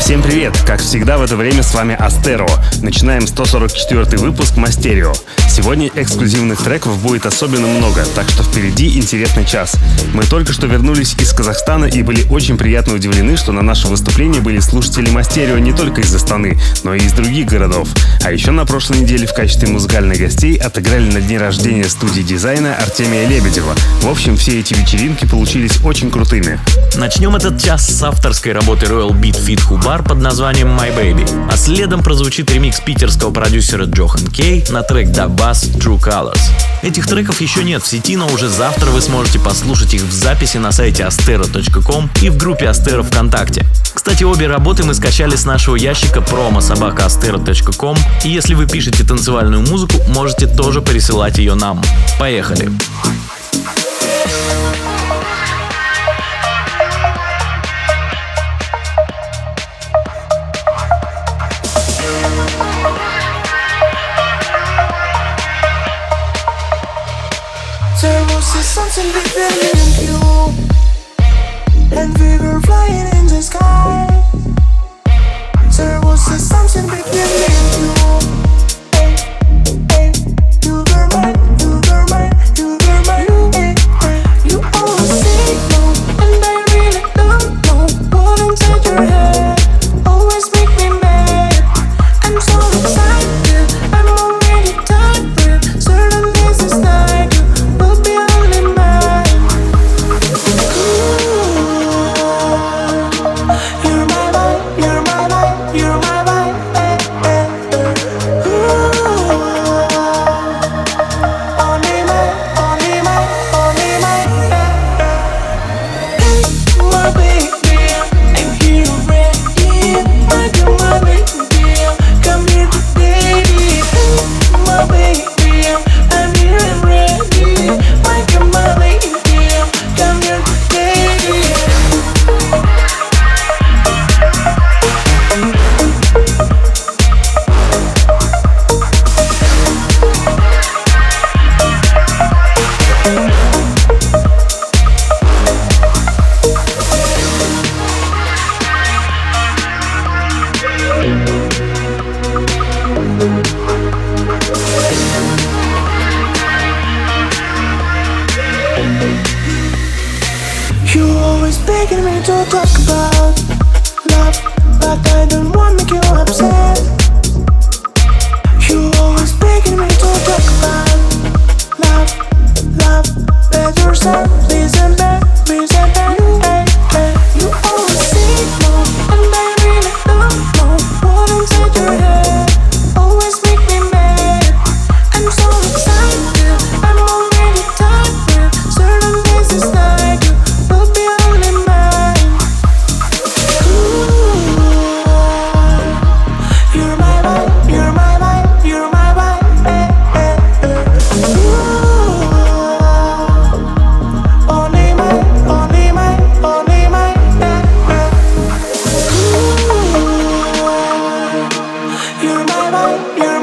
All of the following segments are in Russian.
Всем привет! Как всегда в это время с вами Астеро. Начинаем 144 выпуск Мастерио. Сегодня эксклюзивных треков будет особенно много, так что впереди интересный час. Мы только что вернулись из Казахстана и были очень приятно удивлены, что на наше выступление были слушатели Мастерио не только из Астаны, но и из других городов. А еще на прошлой неделе в качестве музыкальных гостей отыграли на дне рождения студии дизайна Артемия Лебедева. В общем, все эти вечеринки получились очень крутыми. Начнем этот час с авторской работы Royal Beat Fit Hubar под названием My Baby, а следом прозвучит ремикс питерского продюсера Джохан Кей на трек Da Bass True Colors. Этих треков еще нет в сети, но уже завтра вы сможете послушать их в записи на сайте astero.com и в группе Astero ВКонтакте. Кстати, обе работы мы скачали с нашего ящика promo.sobakaastero.com и если вы пишете танцевальную музыку, можете тоже присылать ее нам. Поехали! There believe. hope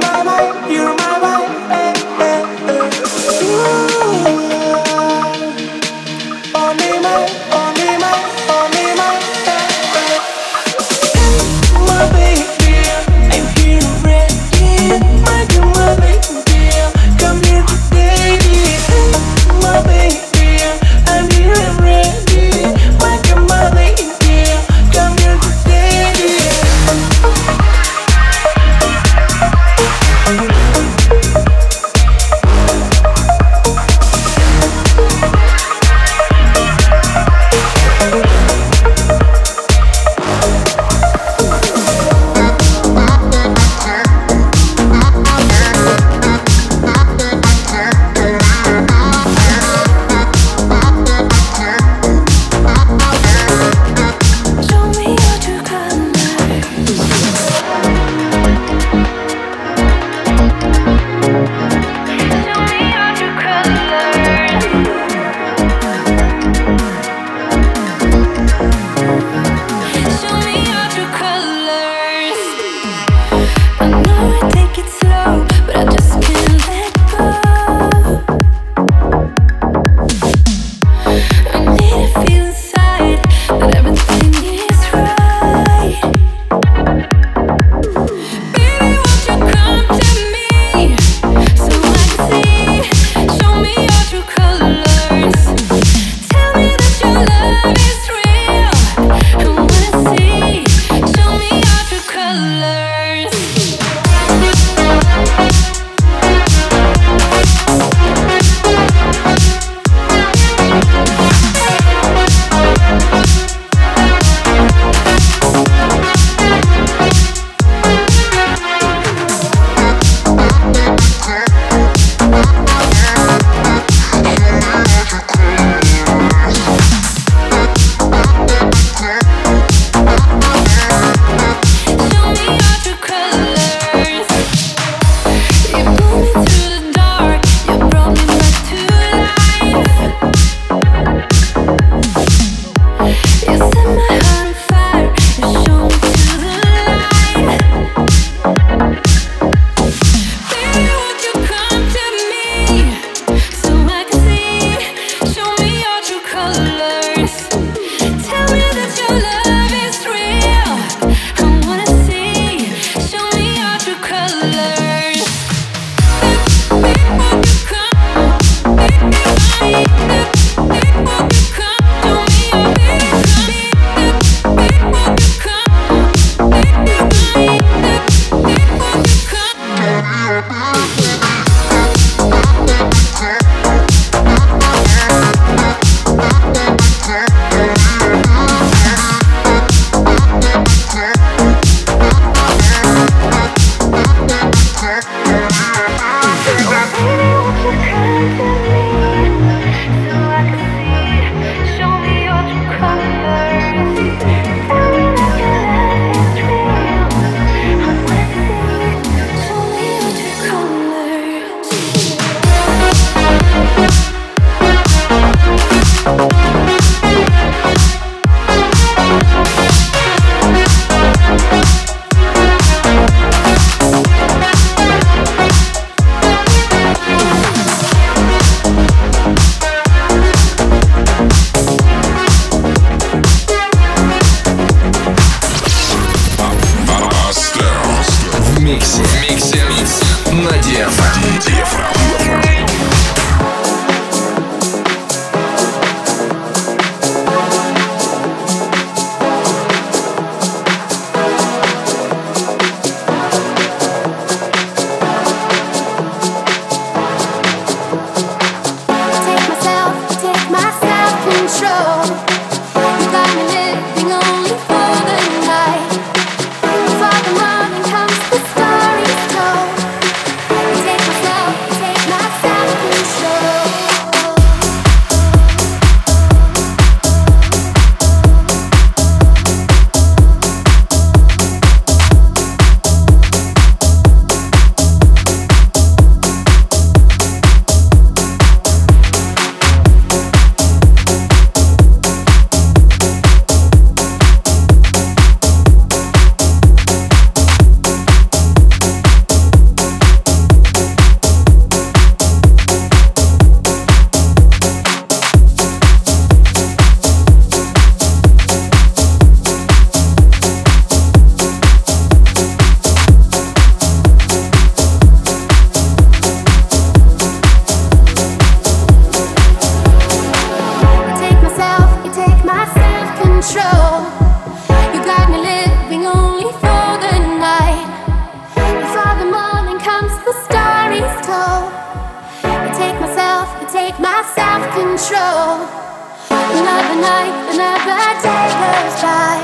Another night, another day goes by.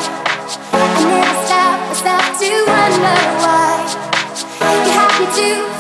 I never stop, I stop to wonder why. You have me too.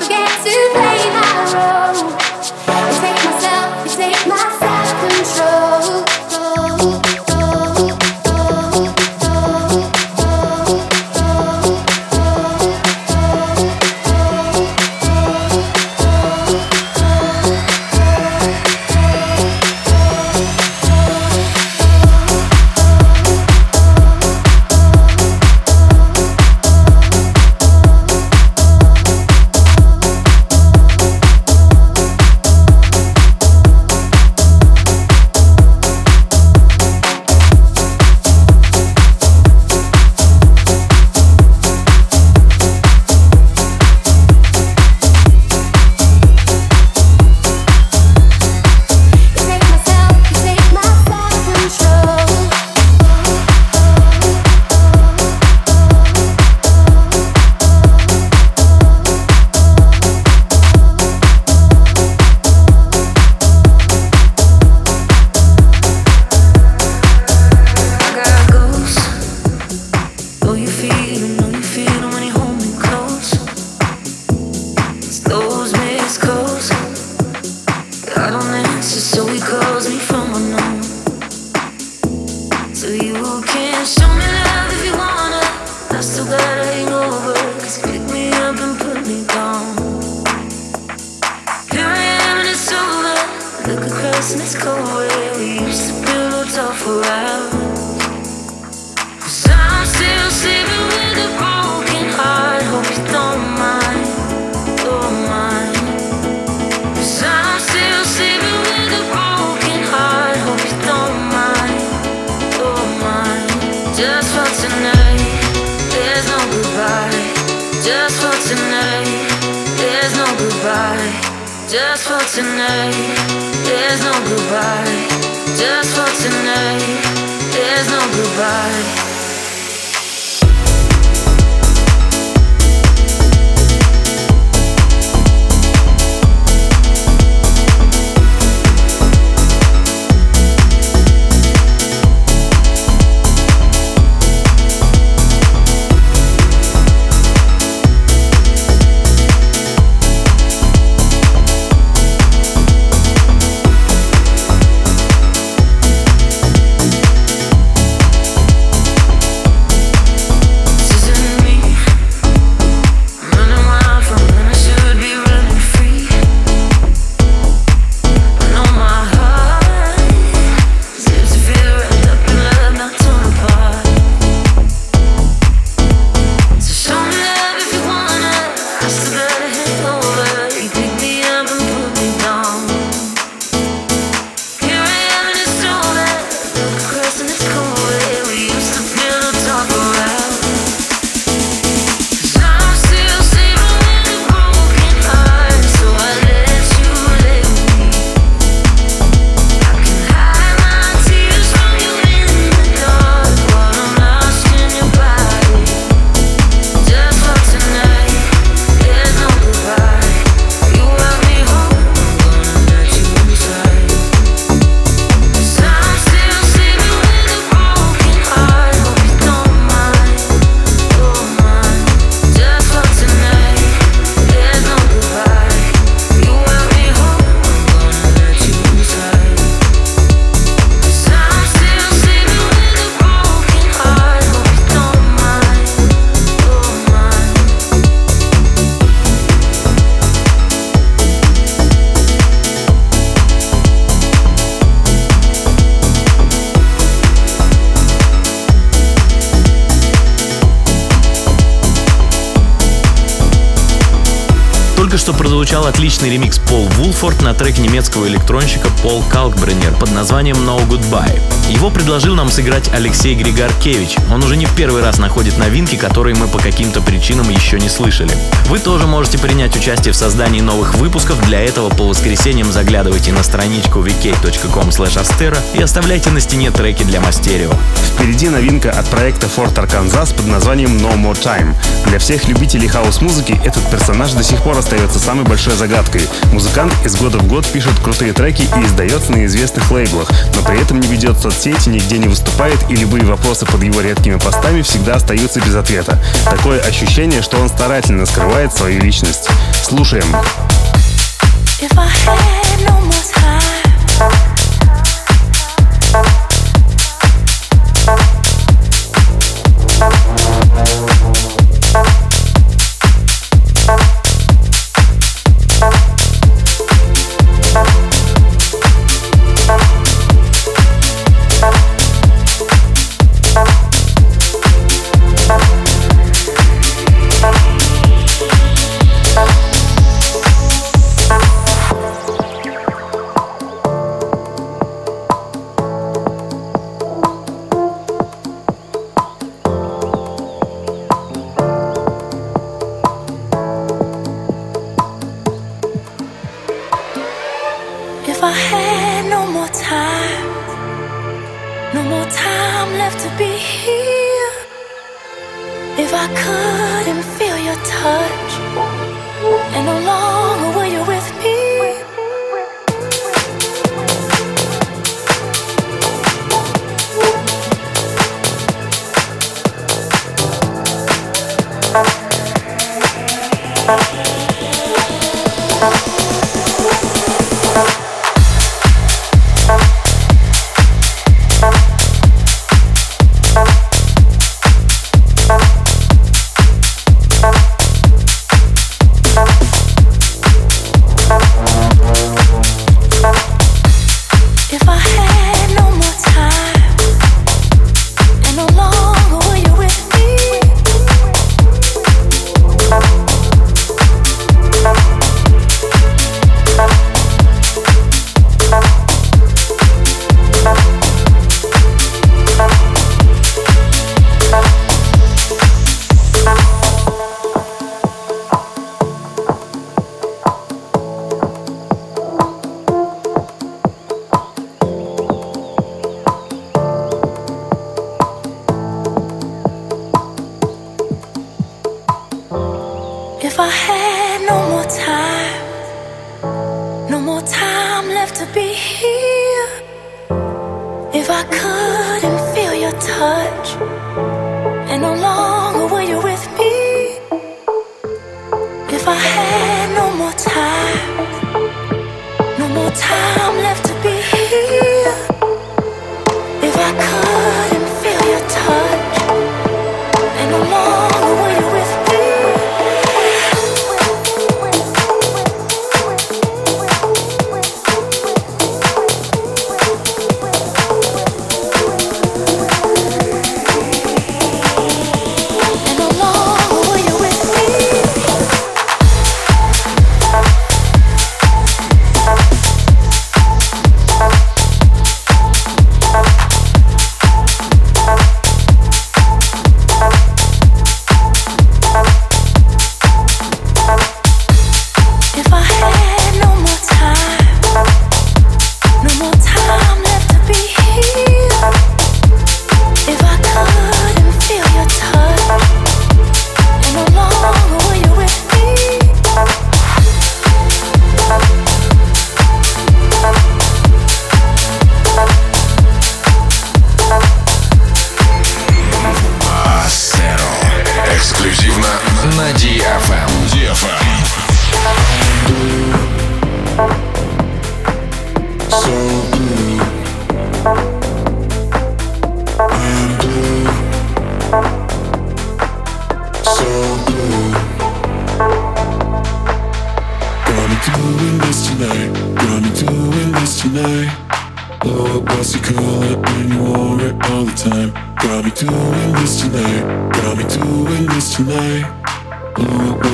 Just for tonight, there's no goodbye. Just for tonight, there's no goodbye. Прозвучал отличный ремикс Пол Вулфорд на трек немецкого электронщика Пол Калкбреннер под названием No Goodbye. Его предложил нам сыграть Алексей Григоркевич. Он уже не в первый раз находит новинки, которые мы по каким-то причинам еще не слышали. Вы тоже можете принять участие в создании новых выпусков. Для этого по воскресеньям заглядывайте на страничку vk.com и оставляйте на стене треки для Мастерио. Впереди новинка от проекта Fort Arkansas под названием No More Time. Для всех любителей хаос-музыки этот персонаж до сих пор остается самой большой загадкой. Музыкант из года в год пишет крутые треки и издается на известных лейблах, но при этом не ведет соцсети, нигде не выступает и любые вопросы под его редкими постами всегда остаются без ответа. Такое ощущение, что он старательно скрывает свою личность. Слушаем. If I had If I couldn't feel your touch,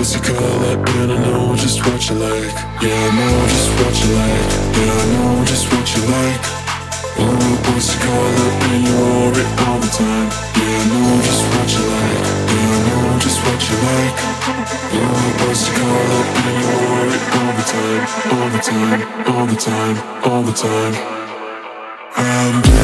Blue was your color, and I know just what you like. Yeah, I know just what you like. Yeah, I know just what you like. Blue was your color, and you wore it all the time. Yeah, I know just what you like. Yeah, I know just what you like. Blue was your color, and you wore it all the time, all the time, all the time, all the time. I'm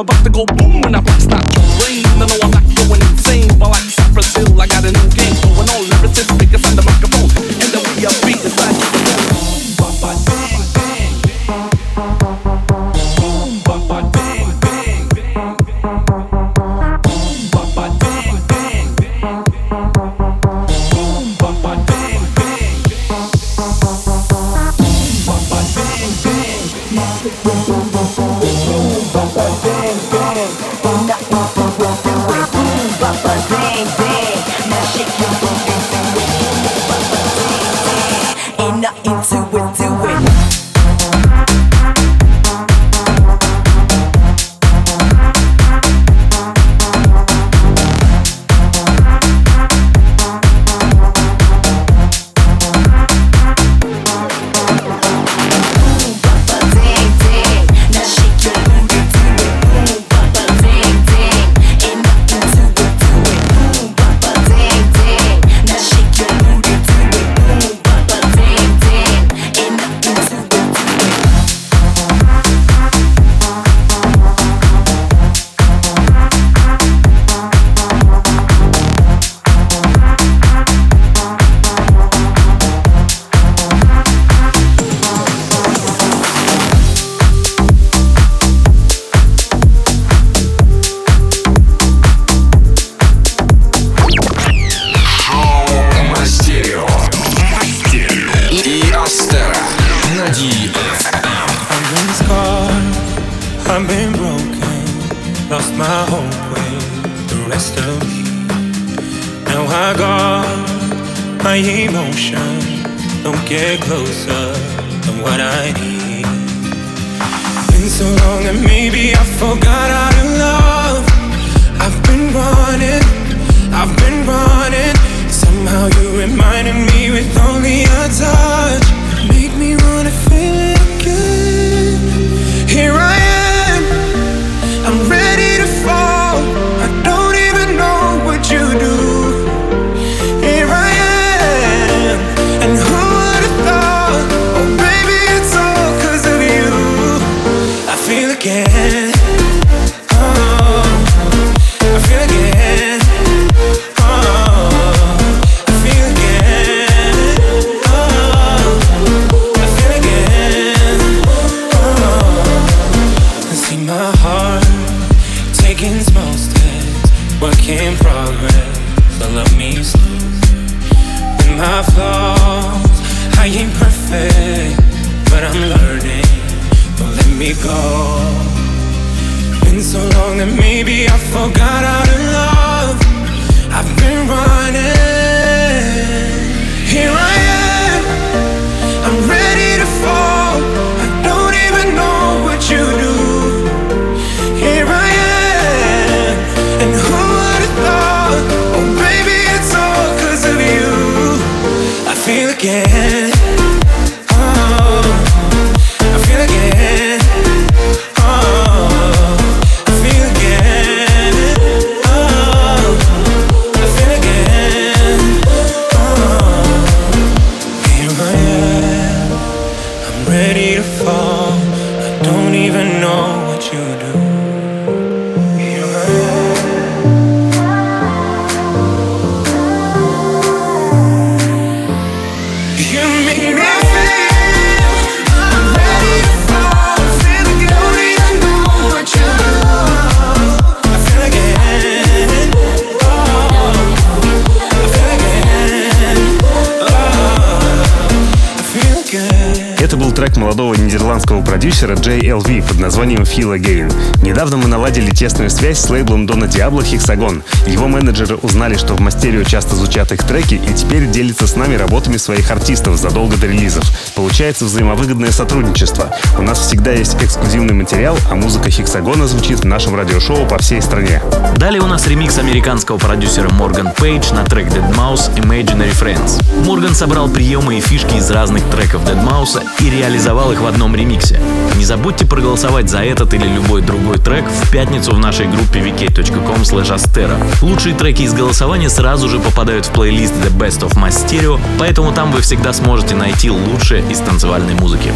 I'm about to go JLV под названием тесную связь с лейблом Дона Диабло Hexagon. Его менеджеры узнали, что в Мастерио часто звучат их треки и теперь делятся с нами работами своих артистов задолго до релизов. Получается взаимовыгодное сотрудничество. У нас всегда есть эксклюзивный материал, а музыка Хексагона звучит в нашем радиошоу по всей стране. Далее у нас ремикс американского продюсера Морган Пейдж на трек Dead Mouse Imaginary Friends. Морган собрал приемы и фишки из разных треков Dead Mouse и реализовал их в одном ремиксе. Не забудьте проголосовать за этот или любой другой трек в пятницу в нашей группе vk.com. Лучшие треки из голосования сразу же попадают в плейлист The Best of My Stereo, поэтому там вы всегда сможете найти лучшее из танцевальной музыки.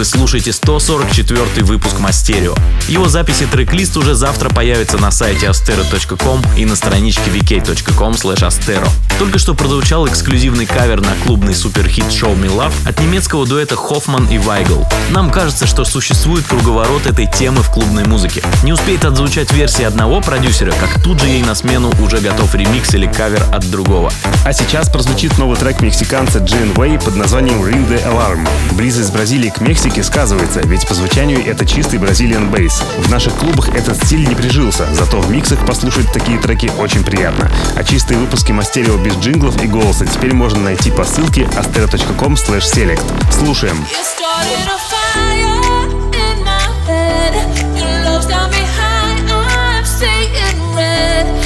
Вы слушаете 144 выпуск Мастерио. Его запись и трек-лист уже завтра появится на сайте astero.com и на страничке vk.com astero. Только что прозвучал эксклюзивный кавер на клубный суперхит Show Me Love от немецкого дуэта Хоффман и Вайгл. Нам кажется, что существует круговорот этой темы в клубной музыке. Не успеет отзвучать версия одного продюсера, как тут же ей на смену уже готов ремикс или кавер от другого. А сейчас прозвучит новый трек мексиканца Джин Уэй под названием Ring the Alarm. Близость Бразилии к Мексике сказывается, ведь по звучанию это чистый Brazilian bass. В наших клубах этот стиль не прижился, зато в миксах послушать такие треки очень приятно. А чистые выпуски Мастерио без джинглов и голоса теперь можно найти по ссылке astero.com select. Слушаем. You.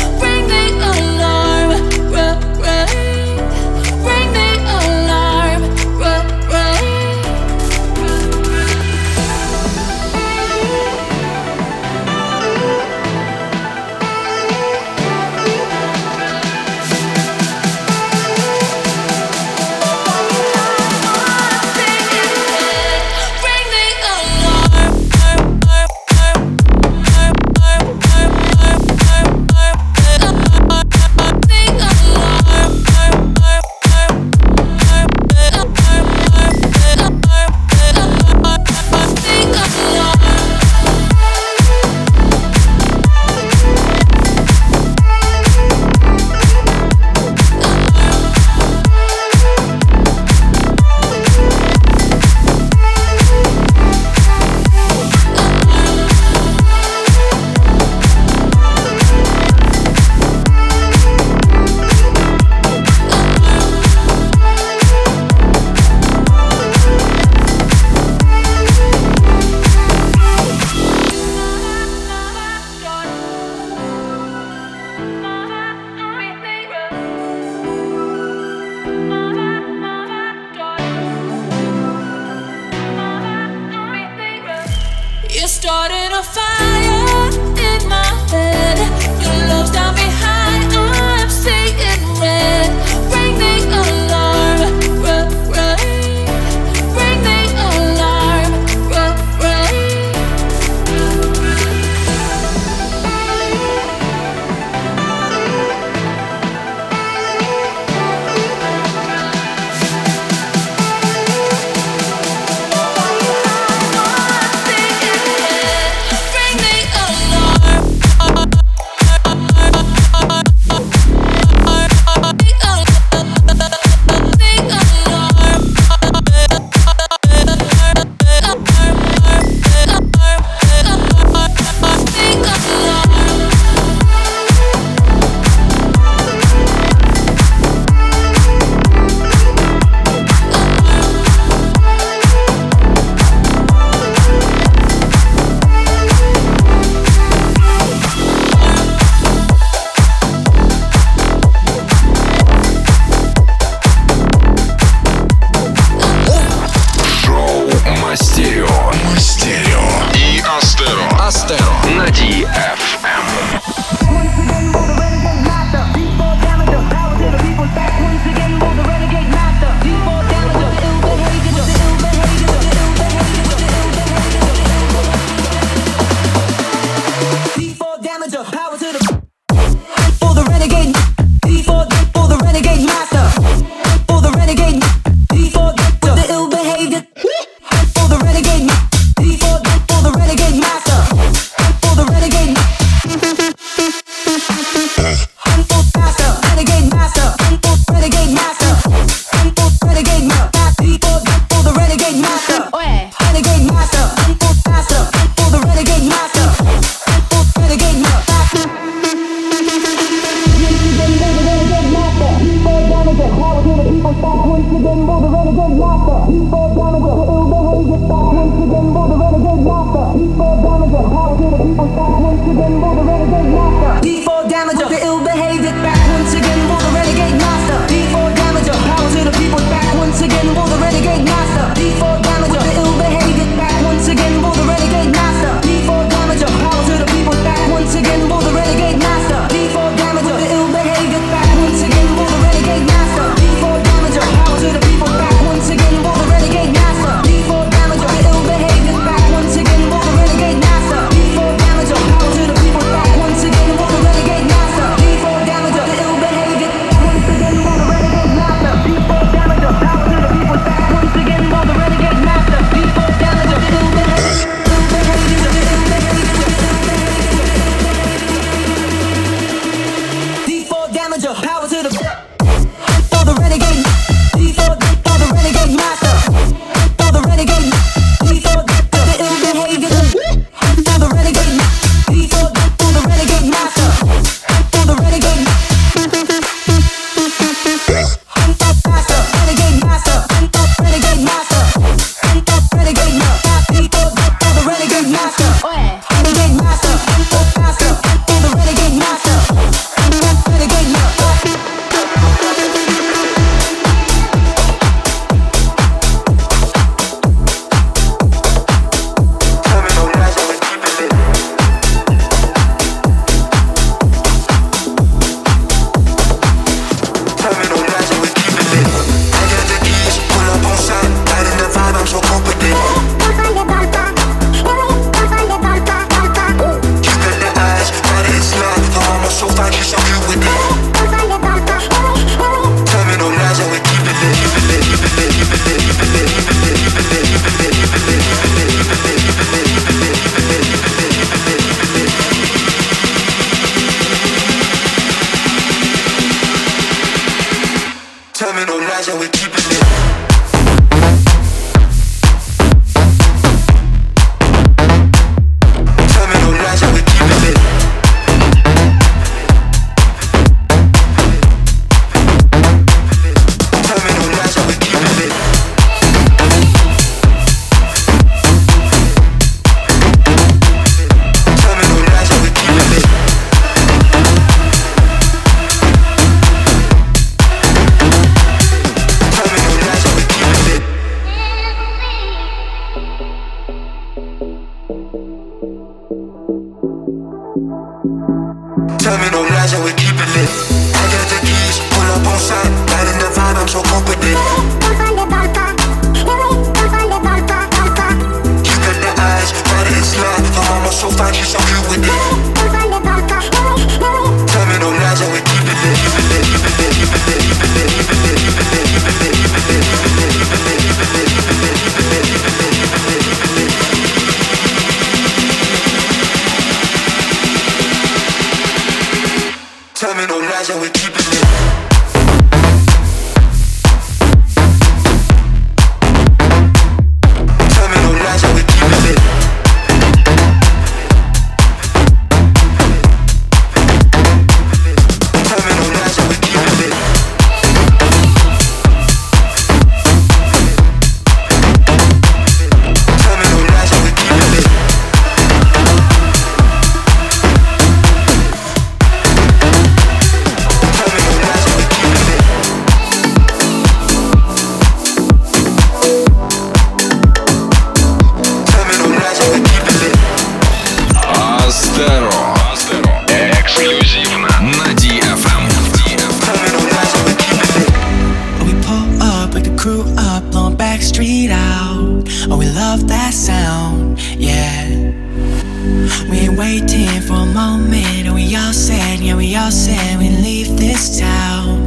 Waiting for a moment, and we all said, yeah, we all said we leave this town.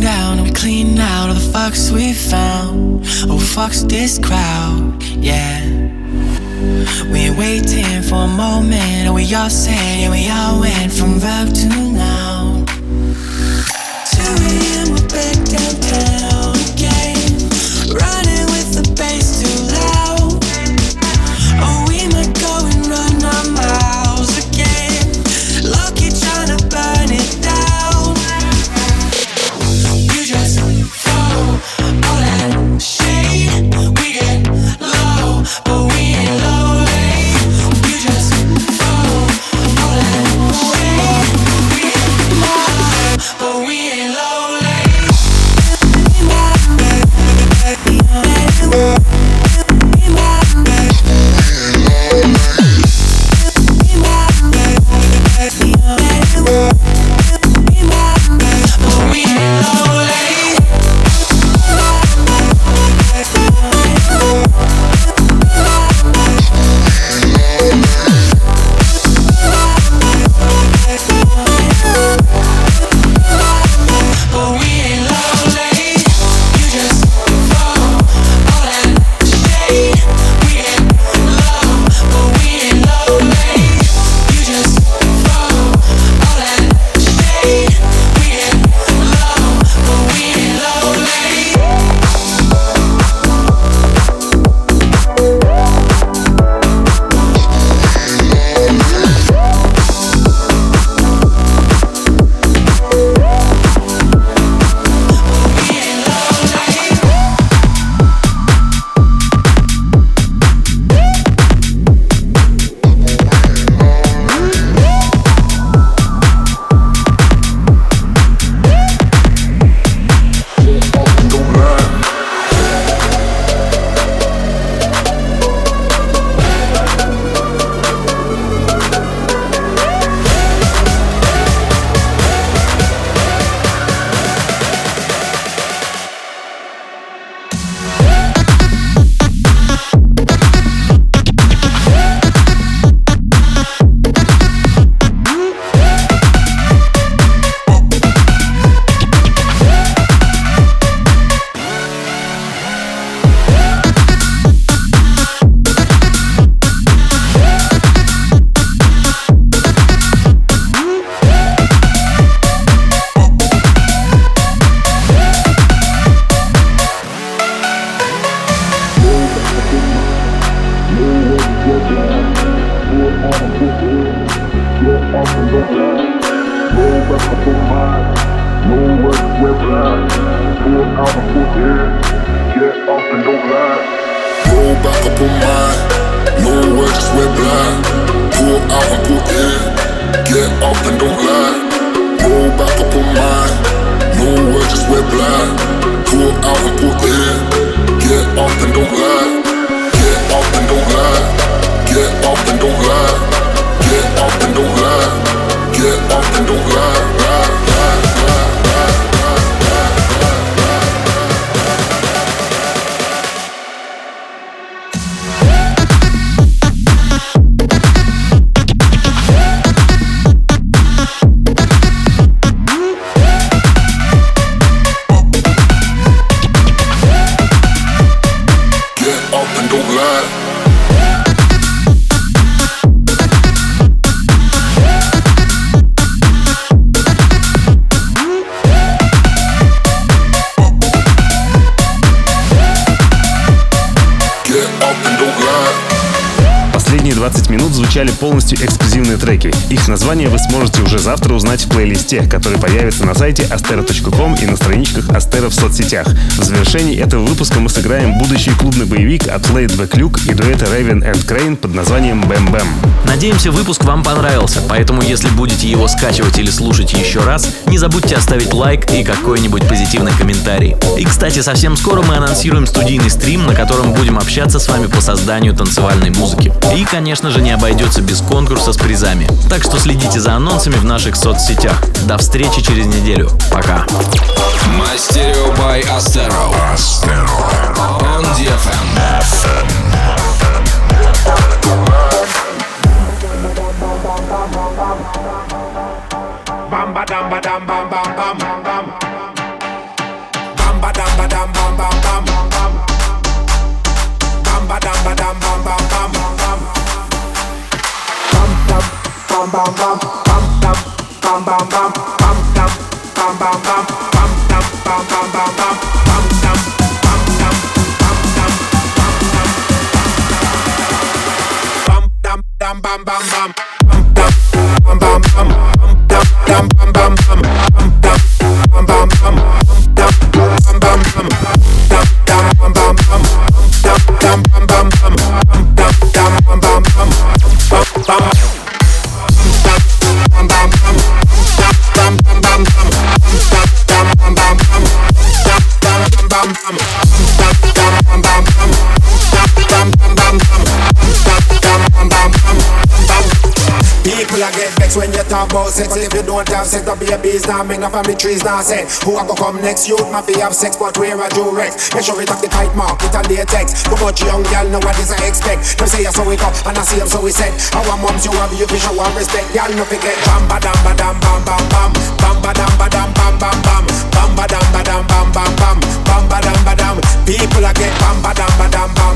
down and we clean out all the fucks we found. Oh, fucks this crowd, yeah. We ain't waiting for a moment, and we all said, and we all went from verb to now. Полностью эксклюзивные треки. Их название вы сможете уже завтра узнать в плейлисте, который появится на сайте astero.com и на страничках Астера в соцсетях. В завершении этого выпуска мы сыграем будущий клубный боевик от Laidback Luke и дуэта Raven and Crane под названием Bam Bam. Надеемся, выпуск вам понравился, поэтому если будете его скачивать или слушать еще раз, не забудьте оставить лайк и какой-нибудь позитивный комментарий. И, кстати, совсем скоро мы анонсируем студийный стрим, на котором будем общаться с вами по созданию танцевальной музыки. И, конечно же, не обойдется без конкурса с призами. Так что следите за анонсами в наших соцсетях. До встречи через неделю. Пока. Мастерио by Astero. On DFM. Bam talk about sex. Well, if you don't have sex, the babies now make no family trees now set. Who a go come next? Youth mafia have sex, but where a do Rex? Make sure it have the kite mark, it a latex. Too much young girl know what is I expect. Them say I so we go, and I see them so we said. Our moms you have you fi show and respect. Girl no forget. Bam ba dam ba dam bam bam bam. Bam ba dam ba dam bam bam bam. Bam ba dam ba dam bam bam bam. Bam ba dam ba dam. People a get bam ba dam ba dam bam bam bam.